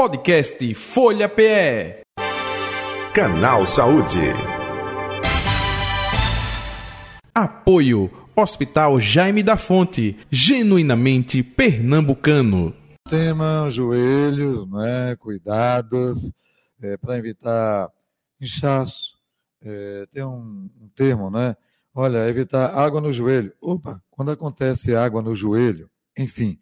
Podcast Folha PE. Canal Saúde. Apoio Hospital Jaime da Fonte, genuinamente pernambucano. Tema, joelhos, né, cuidados é, para evitar inchaço. É, tem um, um termo, né? Olha, evitar água no joelho. Opa, quando acontece água no joelho, enfim,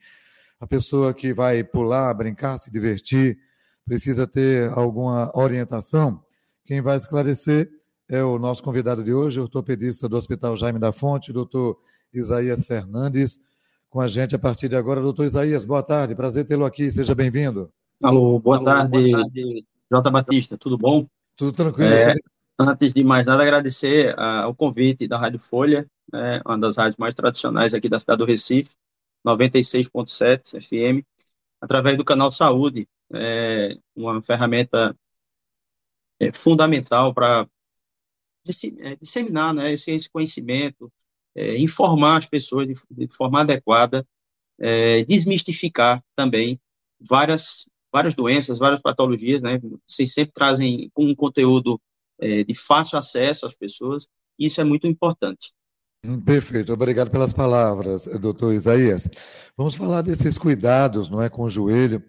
a pessoa que vai pular, brincar, se divertir, precisa ter alguma orientação. Quem vai esclarecer é o nosso convidado de hoje, o ortopedista do Hospital Jaime da Fonte, doutor Isaías Fernandes, com a gente a partir de agora. Doutor Isaías, boa tarde, prazer tê-lo aqui, seja bem-vindo. Alô, boa, Alô tarde, boa tarde, Jota Batista, tudo bom? Tudo tranquilo. É, antes de mais nada, agradecer uh, o convite da Rádio Folha, né, uma das rádios mais tradicionais aqui da cidade do Recife, 96.7 FM, através do canal Saúde, é uma ferramenta é, fundamental para é, disseminar né, esse, esse conhecimento, é, informar as pessoas de, de forma adequada, é, desmistificar também várias, várias doenças, várias patologias, né? Vocês sempre trazem um conteúdo é, de fácil acesso às pessoas, e isso é muito importante. Perfeito, obrigado pelas palavras, doutor Isaías. Vamos falar desses cuidados, não é, com o joelho.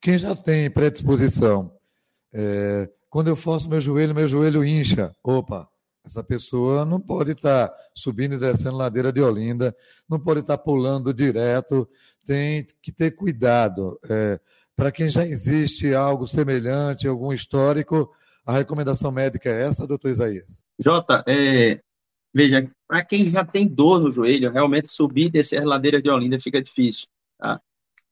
Quem já tem predisposição, é, quando eu forço meu joelho, meu joelho incha. Opa, essa pessoa não pode estar tá subindo e descendo ladeira de Olinda, não pode estar tá pulando direto, tem que ter cuidado. É, Para quem já existe algo semelhante, algum histórico, a recomendação médica é essa, doutor Isaías? Jota, é, Veja, para quem já tem dor no joelho, realmente subir e descer as ladeiras de Olinda fica difícil. Tá?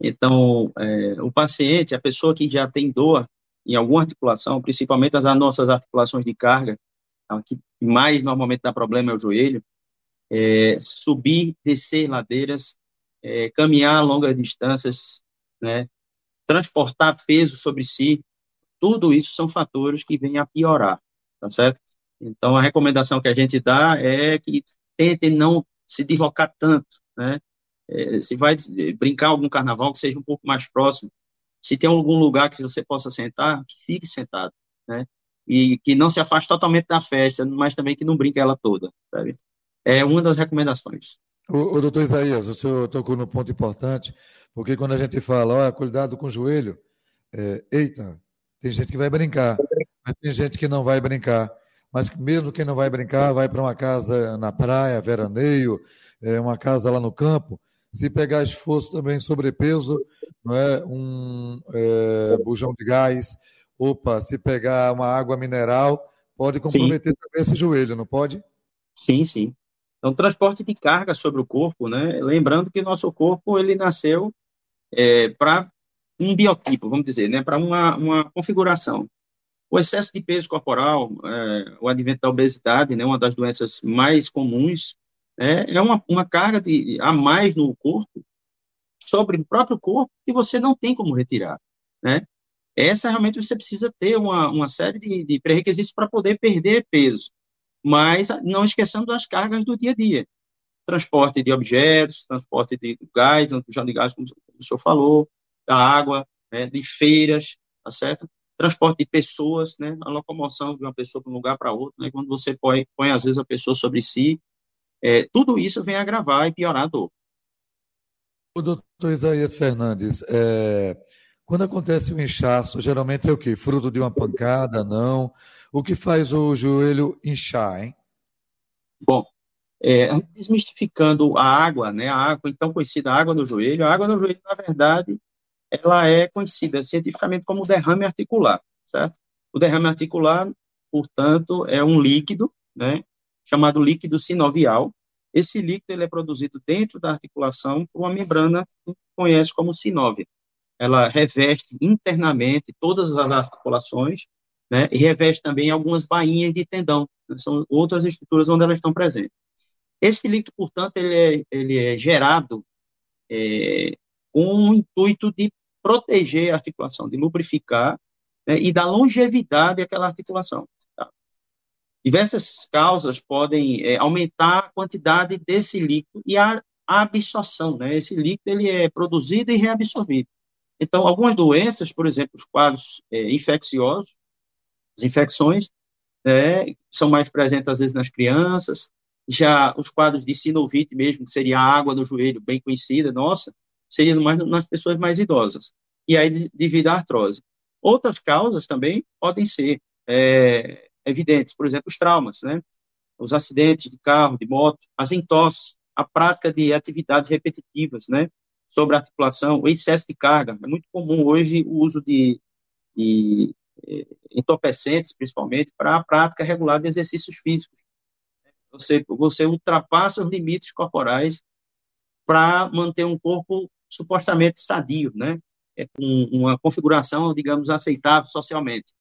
Então, é, o paciente, a pessoa que já tem dor em alguma articulação, principalmente as nossas articulações de carga, tá? que mais normalmente dá problema é o joelho, é, subir, descer ladeiras, é, caminhar longas distâncias, né, transportar peso sobre si, tudo isso são fatores que vêm a piorar, tá certo? Então, a recomendação que a gente dá é que tente não se deslocar tanto, né? É, se vai brincar algum carnaval, que seja um pouco mais próximo. Se tem algum lugar que você possa sentar, que fique sentado, né? E que não se afaste totalmente da festa, mas também que não brinque ela toda, sabe? É uma das recomendações. O, o doutor Isaías, o senhor tocou no ponto importante, porque quando a gente fala, olha, cuidado com o joelho, é, eita, tem gente que vai brincar, mas tem gente que não vai brincar mas mesmo quem não vai brincar, vai para uma casa na praia, veraneio, é, uma casa lá no campo, se pegar esforço também sobrepeso, não é um é, bujão de gás, opa, se pegar uma água mineral, pode comprometer sim. também esse joelho, não pode? Sim, sim. Então, transporte de carga sobre o corpo, né? Lembrando que nosso corpo ele nasceu é, para um biotipo, vamos dizer, né? Para uma, uma configuração. O excesso de peso corporal, é, o advento da obesidade, né, uma das doenças mais comuns, é, é uma, uma carga de, a mais no corpo, sobre o próprio corpo, que você não tem como retirar, né? Essa realmente você precisa ter uma, uma série de, de pré-requisitos para poder perder peso. Mas não esqueçamos das cargas do dia a dia. Transporte de objetos, transporte de gás, de gás, como o senhor falou, da água, né, de feiras, tá certo? Transporte de pessoas, né, a locomoção de uma pessoa para um lugar para outro, né, quando você põe, põe, às vezes, a pessoa sobre si, é, tudo isso vem agravar e piorar a dor. O doutor Isaías Fernandes, é, quando acontece um inchaço, geralmente é o quê? Fruto de uma pancada, não? O que faz o joelho inchar, hein? Bom, é, desmistificando a água, né, a água, então conhecida água no joelho, a água no joelho, na verdade, ela é conhecida cientificamente como derrame articular, certo? O derrame articular, portanto, é um líquido, né, chamado líquido sinovial. Esse líquido ele é produzido dentro da articulação por uma membrana que conhece como sinóvia. Ela reveste internamente todas as articulações, né, e reveste também algumas bainhas de tendão, né, são outras estruturas onde elas estão presentes. Esse líquido, portanto, ele é, ele é gerado é, com o intuito de proteger a articulação, de lubrificar né, e dar longevidade àquela articulação. Tá? Diversas causas podem é, aumentar a quantidade desse líquido e a, absorção, né? Esse líquido ele é produzido e reabsorvido. Então, algumas doenças, por exemplo, os quadros é, infecciosos, as infecções, é, são mais presentes às vezes nas crianças, já os quadros de sinovite mesmo, que seria a água no joelho, bem conhecida, nossa, seria mais nas pessoas mais idosas. E aí, devido à artrose. Outras causas também podem ser é, evidentes, por exemplo, os traumas, né? Os acidentes de carro, de moto, as entosses, a prática de atividades repetitivas, né? Sobre articulação, o excesso de carga. É muito comum hoje o uso de, de é, entorpecentes, principalmente, para a prática regular de exercícios físicos. Você, você ultrapassa os limites corporais para manter um corpo supostamente sadio, né? É, com uma configuração, digamos, aceitável socialmente.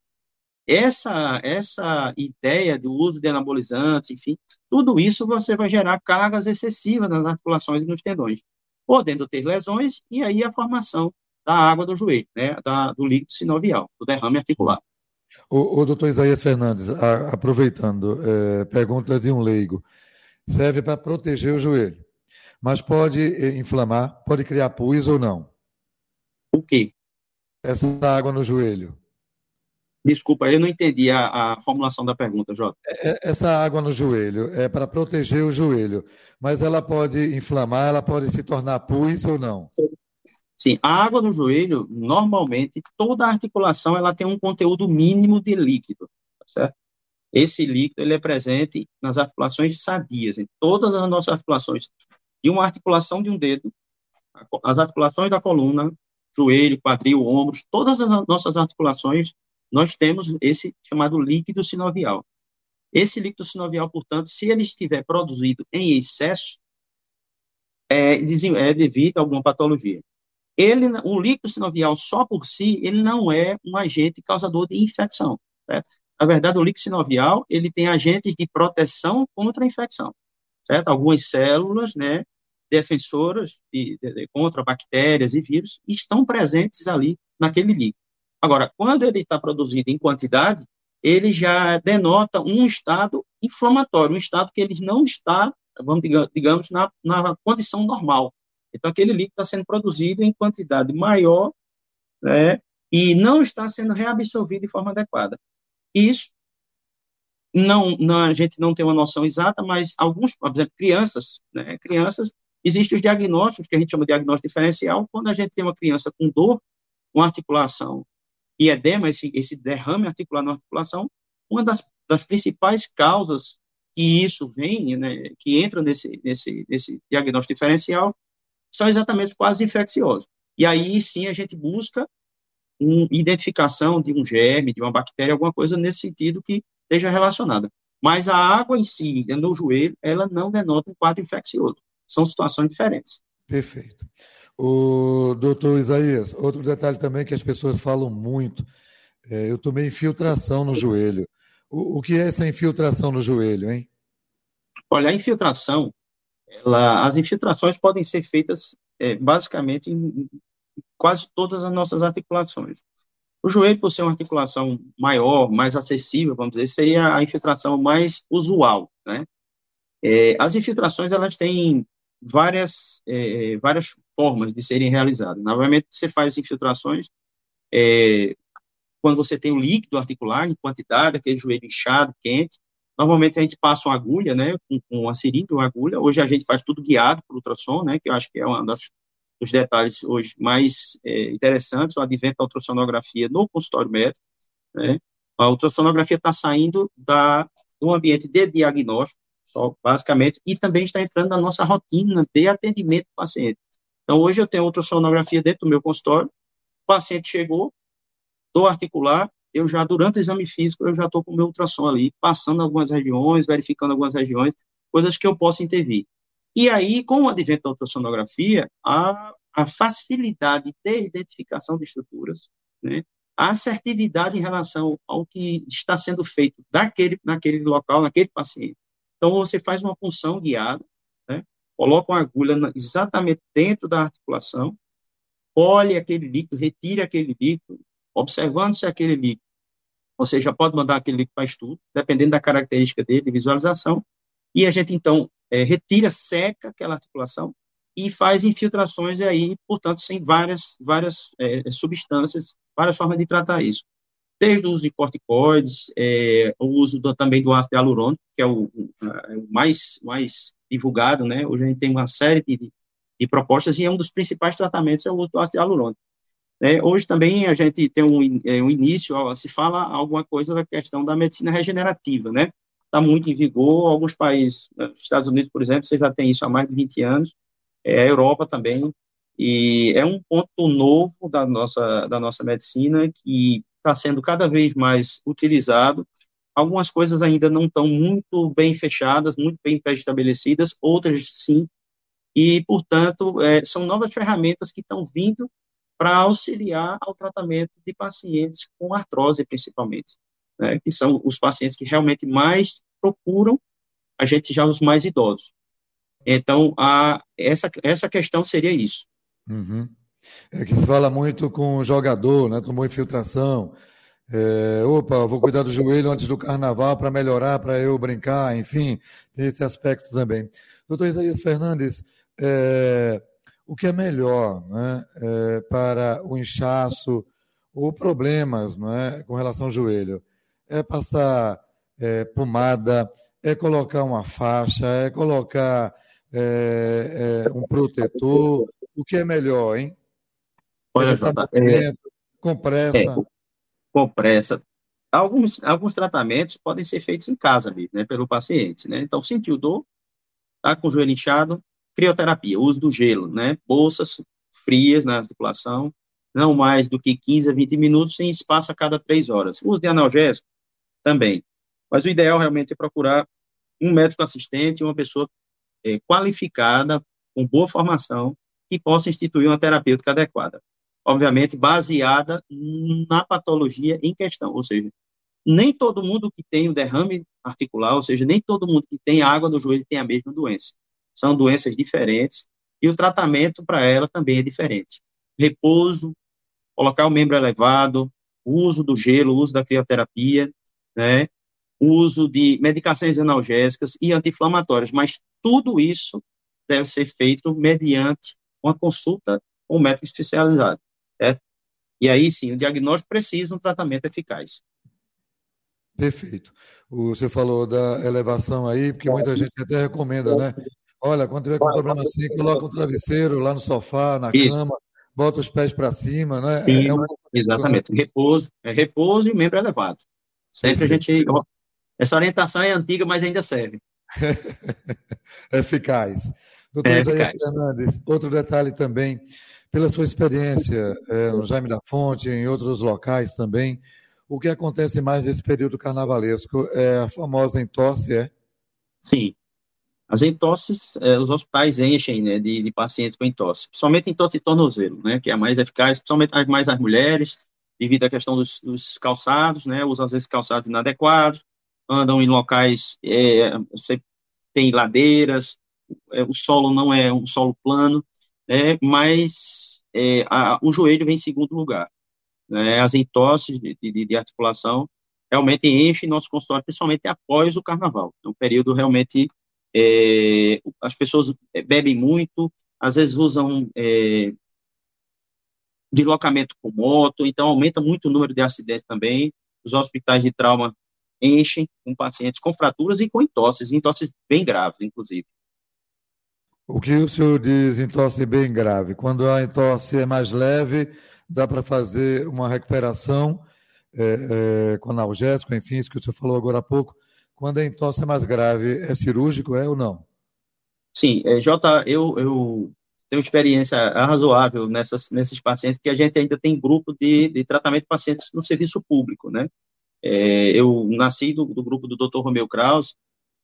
Essa, essa ideia do uso de anabolizantes, enfim, tudo isso você vai gerar cargas excessivas nas articulações e nos tendões, podendo ter lesões e aí a formação da água do joelho, né, da, do líquido sinovial, do derrame articular. O, o doutor Isaías Fernandes, a, aproveitando, é, pergunta de um leigo, serve para proteger o joelho, mas pode eh, inflamar, pode criar pus ou não? O quê? Essa água no joelho. Desculpa, eu não entendi a, a formulação da pergunta, Jota. É, é, essa água no joelho é para proteger o joelho, mas ela pode inflamar, ela pode se tornar pus ou não? Sim, a água no joelho, normalmente, toda articulação ela tem um conteúdo mínimo de líquido, tá certo? Esse líquido ele é presente nas articulações sadias, em todas as nossas articulações. E uma articulação de um dedo, as articulações da coluna, joelho, quadril, ombros, todas as nossas articulações, nós temos esse chamado líquido sinovial. Esse líquido sinovial, portanto, se ele estiver produzido em excesso, é, é devido a alguma patologia ele, o líquido sinovial só por si, ele não é um agente causador de infecção. Certo? Na verdade, o líquido sinovial, ele tem agentes de proteção contra a infecção, certo? Algumas células, né, defensoras de, de, de, contra bactérias e vírus estão presentes ali naquele líquido. Agora, quando ele está produzido em quantidade, ele já denota um estado inflamatório, um estado que ele não está, vamos digamos, na, na condição normal, então, aquele líquido está sendo produzido em quantidade maior, né, e não está sendo reabsorvido de forma adequada. Isso, não, não, a gente não tem uma noção exata, mas alguns, por exemplo, crianças, né, crianças, existem os diagnósticos, que a gente chama de diagnóstico diferencial, quando a gente tem uma criança com dor, com articulação e edema, esse, esse derrame articular na articulação, uma das, das principais causas que isso vem, né, que entra nesse, nesse, nesse diagnóstico diferencial, são exatamente quase infecciosos. E aí sim a gente busca uma identificação de um germe, de uma bactéria, alguma coisa nesse sentido que esteja relacionada. Mas a água em si, no joelho, ela não denota um quadro infeccioso. São situações diferentes. Perfeito. O doutor Isaías, outro detalhe também que as pessoas falam muito, é, eu tomei infiltração no joelho. O, o que é essa infiltração no joelho, hein? Olha, a infiltração ela, as infiltrações podem ser feitas é, basicamente em quase todas as nossas articulações. O joelho, por ser uma articulação maior, mais acessível, vamos dizer, seria a infiltração mais usual, né? É, as infiltrações, elas têm várias, é, várias formas de serem realizadas. Normalmente, você faz infiltrações é, quando você tem o líquido articular em quantidade, aquele joelho inchado, quente, Normalmente a gente passa uma agulha, né, com, com uma seringa, uma agulha. Hoje a gente faz tudo guiado por ultrassom, né, que eu acho que é um dos detalhes hoje mais é, interessantes, o advento da ultrassonografia no consultório médico. Né. A ultrassonografia está saindo da, do ambiente de diagnóstico, só basicamente, e também está entrando na nossa rotina de atendimento do paciente. Então, hoje eu tenho ultrassonografia dentro do meu consultório, o paciente chegou, dor articular, eu já, durante o exame físico, eu já estou com o meu ultrassom ali, passando algumas regiões, verificando algumas regiões, coisas que eu posso intervir. E aí, com o advento da ultrassonografia, a, a facilidade de identificação de estruturas, né, a assertividade em relação ao que está sendo feito daquele, naquele local, naquele paciente. Então, você faz uma punção guiada, né, coloca uma agulha exatamente dentro da articulação, colhe aquele líquido, retire aquele líquido, observando se aquele líquido, você já pode mandar aquele líquido para estudo, dependendo da característica dele, de visualização, e a gente, então, é, retira, seca aquela articulação, e faz infiltrações e aí, portanto, sem várias, várias é, substâncias, várias formas de tratar isso. Desde o uso de corticoides, é, o uso do, também do ácido hialurônico, que é o, o, o, mais, mais divulgado, né? Hoje a gente tem uma série de, de propostas e é um dos principais tratamentos é o uso do ácido hialurônico. É, hoje também a gente tem um, é, um início, se fala alguma coisa da questão da medicina regenerativa, né? Está muito em vigor, alguns países, né, Estados Unidos, por exemplo, você já tem isso há mais de 20 anos, é, a Europa também, e é um ponto novo da nossa, da nossa medicina que está sendo cada vez mais utilizado. Algumas coisas ainda não estão muito bem fechadas, muito bem estabelecidas, outras sim, e, portanto, é, são novas ferramentas que estão vindo para auxiliar ao tratamento de pacientes com artrose, principalmente, né, que são os pacientes que realmente mais procuram a gente já os mais idosos. Então, a, essa, essa questão seria isso. Uhum. É que se fala muito com o jogador, né? Tomou infiltração. É, opa, vou cuidar do joelho antes do carnaval para melhorar, para eu brincar, enfim, tem esse aspecto também. Doutor Isaías Fernandes, é, o que é melhor né, é, para o inchaço ou problemas né, com relação ao joelho? É passar é, pomada, é colocar uma faixa, é colocar é, é, um protetor. O que é melhor, hein? Olha, Jota, é, compressa. É, compressa. Alguns, alguns tratamentos podem ser feitos em casa mesmo, né, pelo paciente, né? Então, sentiu dor, tá com o joelho inchado, crioterapia, uso do gelo, né? Bolsas frias na articulação, não mais do que 15 a 20 minutos, em espaço a cada três horas. Uso de analgésico também. Mas o ideal realmente é procurar um médico assistente, uma pessoa é, qualificada, com boa formação, que possa instituir uma terapêutica adequada. Obviamente, baseada na patologia em questão, ou seja, nem todo mundo que tem o derrame articular, ou seja, nem todo mundo que tem água no joelho tem a mesma doença. São doenças diferentes e o tratamento para ela também é diferente. Repouso, colocar o membro elevado, uso do gelo, uso da crioterapia, né, uso de medicações analgésicas e anti-inflamatórias, mas tudo isso deve ser feito mediante uma consulta com um médico especializado, certo? E aí sim, o diagnóstico precisa um tratamento eficaz. Perfeito. Você falou da elevação aí, porque muita gente até recomenda, né? Olha, quando tiver com um problema assim, coloca um travesseiro lá no sofá, na Isso. cama, bota os pés para cima, né? Sim, é um exatamente. Repouso, é repouso e membro elevado. Sempre a gente. Essa orientação é antiga, mas ainda serve. eficaz. Doutor é Fernandes, outro detalhe também, pela sua experiência é, no Jaime da Fonte, em outros locais também, o que acontece mais nesse período carnavalesco é a famosa entorse, é? Sim. As entosses, é, os hospitais enchem né, de, de, pacientes com entosse, principalmente entosse de tornozelo, né, que é a mais eficaz, principalmente mais as mulheres, devido à questão dos, dos calçados, né, usam às vezes calçados inadequados, andam em locais, é, tem ladeiras, é, o solo não é um solo plano, né, mas é, a, o joelho vem em segundo lugar. Né, as entosses de, de, de articulação realmente enchem nosso consultório, principalmente após o carnaval. É um período realmente é, as pessoas bebem muito, às vezes usam é, deslocamento com moto, então aumenta muito o número de acidentes também. Os hospitais de trauma enchem com pacientes com fraturas e com entosses, entosses bem graves, inclusive. O que o senhor diz entosse bem grave? Quando a entosse é mais leve, dá para fazer uma recuperação é, é, com analgésico, enfim, isso que o senhor falou agora há pouco, quando a entorse é mais grave, é cirúrgico, é ou não? Sim, é, Jota, eu, eu tenho experiência razoável nessas, nesses pacientes, porque a gente ainda tem grupo de, de tratamento de pacientes no serviço público, né? É, eu nasci do, do, grupo do Dr. Romeu Kraus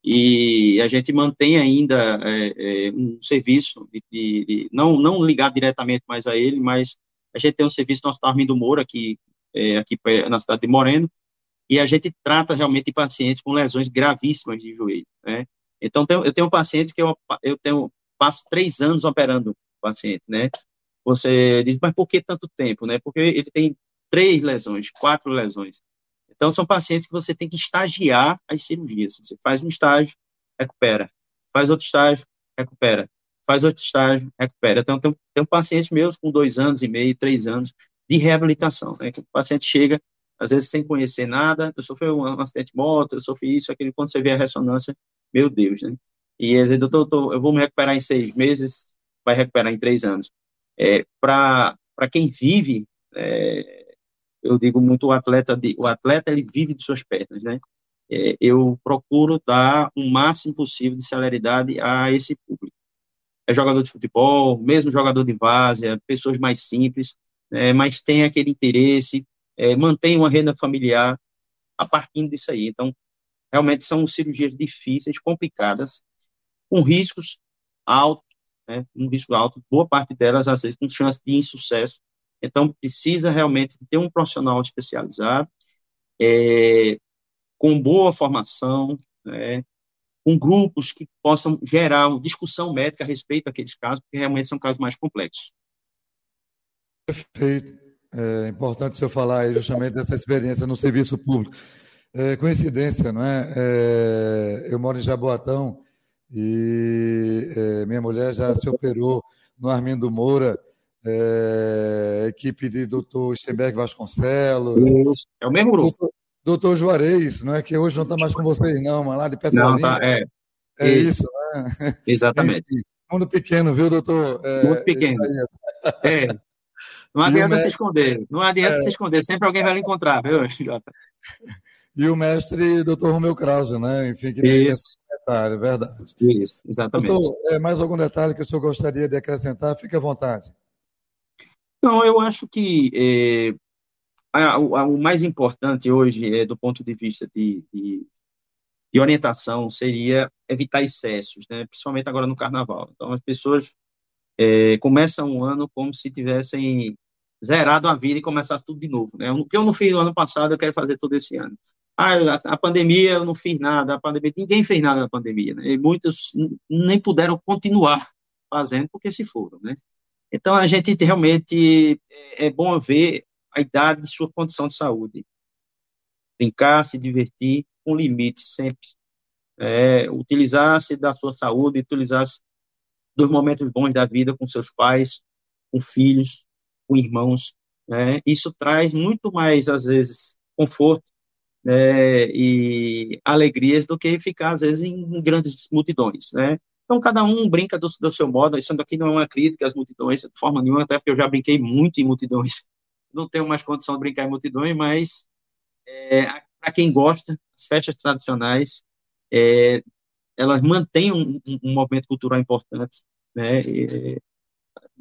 e a gente mantém ainda é, é, um serviço, de, de, de, não, não ligado diretamente mais a ele, mas a gente tem um serviço no Hospital Armindo Moura, aqui, é, aqui na cidade de Moreno, e a gente trata realmente pacientes com lesões gravíssimas de joelho, né? Então, eu tenho pacientes que eu, eu tenho, passo três anos operando o paciente, né? Você diz, mas por que tanto tempo, né? Porque ele tem três lesões, quatro lesões. Então, são pacientes que você tem que estagiar as cirurgias. Você faz um estágio, recupera. Faz outro estágio, recupera. faz outro estágio, recupera. Então, tem, tem pacientes meus com dois anos e meio, três anos de reabilitação, né? Que o paciente chega, às vezes, sem conhecer nada, eu sofri um acidente de moto, eu sofri isso, aquele, quando você vê a ressonância, meu Deus, né? E às vezes, doutor, doutor, eu vou me recuperar em seis meses, vai recuperar em três anos. É, Para quem vive, é, eu digo muito o atleta, de, o atleta ele vive de suas pernas, né? É, eu procuro dar o máximo possível de celeridade a esse público. É jogador de futebol, mesmo jogador de várzea, pessoas mais simples, é, mas tem aquele interesse, é, mantém uma renda familiar a partir disso aí. Então, realmente são cirurgias difíceis, complicadas, com riscos altos, né, um risco alto, boa parte delas, às vezes, com chance de insucesso. Então, precisa realmente ter um profissional especializado, é, com boa formação, né, com grupos que possam gerar uma discussão médica a respeito daqueles casos, porque realmente são casos mais complexos. Perfeito. É importante o senhor falar justamente dessa experiência no serviço público. É, coincidência, não é? é? Eu moro em Jaboatão e é, minha mulher já se operou no Armindo Moura, é, equipe de doutor Stenberg Vasconcelos. É o mesmo grupo. Doutor, doutor Juarez, não é que hoje não está mais com vocês, não, mas lá de Petrolina. Não, tá, é. É isso, isso né? Exatamente. Mundo pequeno, viu, doutor? É, Muito pequeno. É. Não adianta mestre... se esconder. Não adianta é... se esconder. Sempre alguém vai lhe encontrar, viu, Jota? E o mestre, doutor Romeu Krause, né? Enfim, que Isso. Detalhe, verdade. Isso, exatamente. É, mais algum detalhe que o senhor gostaria de acrescentar? Fique à vontade. Não, eu acho que é, a, a, o mais importante hoje, é, do ponto de vista de, de, de, orientação, seria evitar excessos, né? principalmente agora no carnaval. Então, as pessoas é, começam um ano como se tivessem zerado a vida e começasse tudo de novo. Né? O que eu não fiz no ano passado, eu quero fazer todo esse ano. Ah, a, pandemia, eu não fiz nada, a pandemia, ninguém fez nada na pandemia, né? E muitos nem puderam continuar fazendo porque se foram, né? Então, a gente realmente, é, é bom ver a idade de sua condição de saúde. Brincar, se divertir, com limite sempre. É, utilizar-se da sua saúde, utilizar-se dos momentos bons da vida com seus pais, com filhos, com irmãos. Né? Isso traz muito mais, às vezes, conforto né? e alegrias do que ficar, às vezes, em grandes multidões. Né? Então, cada um brinca do, do seu modo. Isso aqui não é uma crítica às multidões, de forma nenhuma, até porque eu já brinquei muito em multidões. Não tenho mais condição de brincar em multidões, mas é, para quem gosta, as festas tradicionais é, elas mantêm um, um, movimento cultural importante, né? E,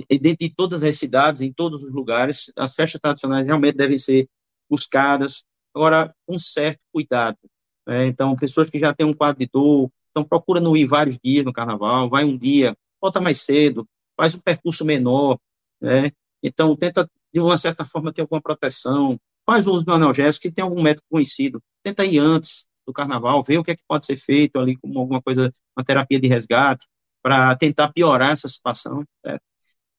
e dentro de todas as cidades, em todos os lugares, as festas tradicionais realmente devem ser buscadas, agora com certo cuidado. Né? Então, pessoas que já têm um quadro de dor, então procura não ir vários dias no carnaval, vai um dia, volta mais cedo, faz um percurso menor, né? Então, tenta, de uma certa forma, ter alguma proteção, faz o uso do analgésico, se tem algum médico conhecido, tenta ir antes, do carnaval, ver o que é que pode ser feito ali como alguma coisa, uma terapia de resgate, para tentar piorar essa situação. Certo?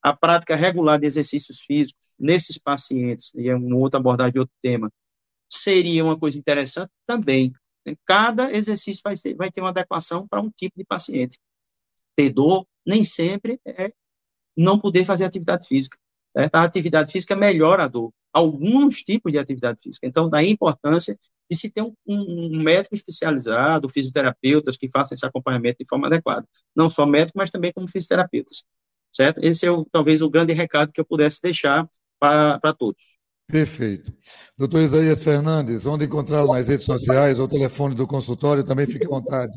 A prática regular de exercícios físicos nesses pacientes, e é uma outra abordagem de outro tema, seria uma coisa interessante também. Cada exercício vai, ser, vai ter uma adequação para um tipo de paciente. Ter dor nem sempre é não poder fazer atividade física. Certo? A atividade física melhora a dor. Alguns tipos de atividade física. Então, daí a importância de se ter um, um, médico especializado, fisioterapeutas que façam esse acompanhamento de forma adequada. Não só médico, mas também como fisioterapeutas. Certo? Esse é o, talvez o grande recado que eu pudesse deixar para todos. Perfeito. Doutor Isaías Fernandes, onde encontrá-lo nas redes sociais ou telefone do consultório, também fique à vontade.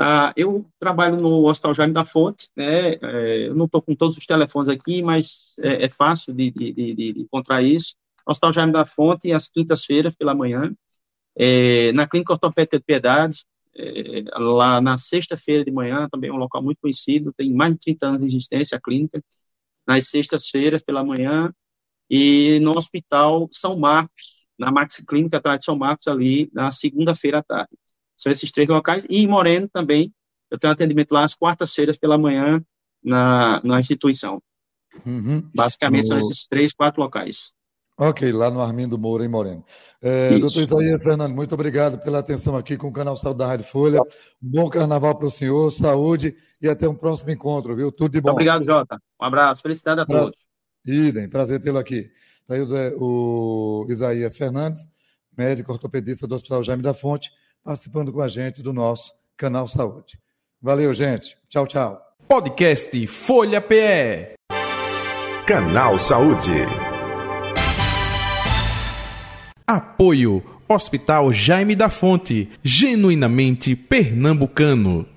Ah, eu trabalho no Hospital Jaime da Fonte, né? É, eu não estou com todos os telefones aqui, mas é, é fácil de, de, de, de, encontrar isso. Hospital Jaime da Fonte, às quintas-feiras pela manhã, é, na Clínica Ortopédica de Piedade, é, lá na sexta-feira de manhã, também é um local muito conhecido, tem mais de 30 anos de existência a clínica, nas sextas-feiras pela manhã, e no Hospital São Marcos, na Maxi Clínica atrás de São Marcos, ali, na segunda-feira à tarde. São esses três locais, e em Moreno também, eu tenho atendimento lá às quartas-feiras pela manhã, na, na instituição. Uhum. Basicamente, no... são esses três, quatro locais. Ok, lá no Armindo Moura, em Moreno. É, doutor Isaías Fernando, muito obrigado pela atenção aqui com o canal Saúde da Rádio Folha. bom carnaval para o senhor, saúde e até um próximo encontro, viu? Tudo de bom. obrigado, Jota. Um abraço, felicidade a todos. Idem, prazer tê-lo aqui. Está aí o, o Isaías Fernandes, médico ortopedista do Hospital Jaime da Fonte, participando com a gente do nosso canal Saúde. Valeu, gente. Tchau, tchau. Podcast Folha PE. Canal Saúde. Apoio Hospital Jaime da Fonte, genuinamente pernambucano.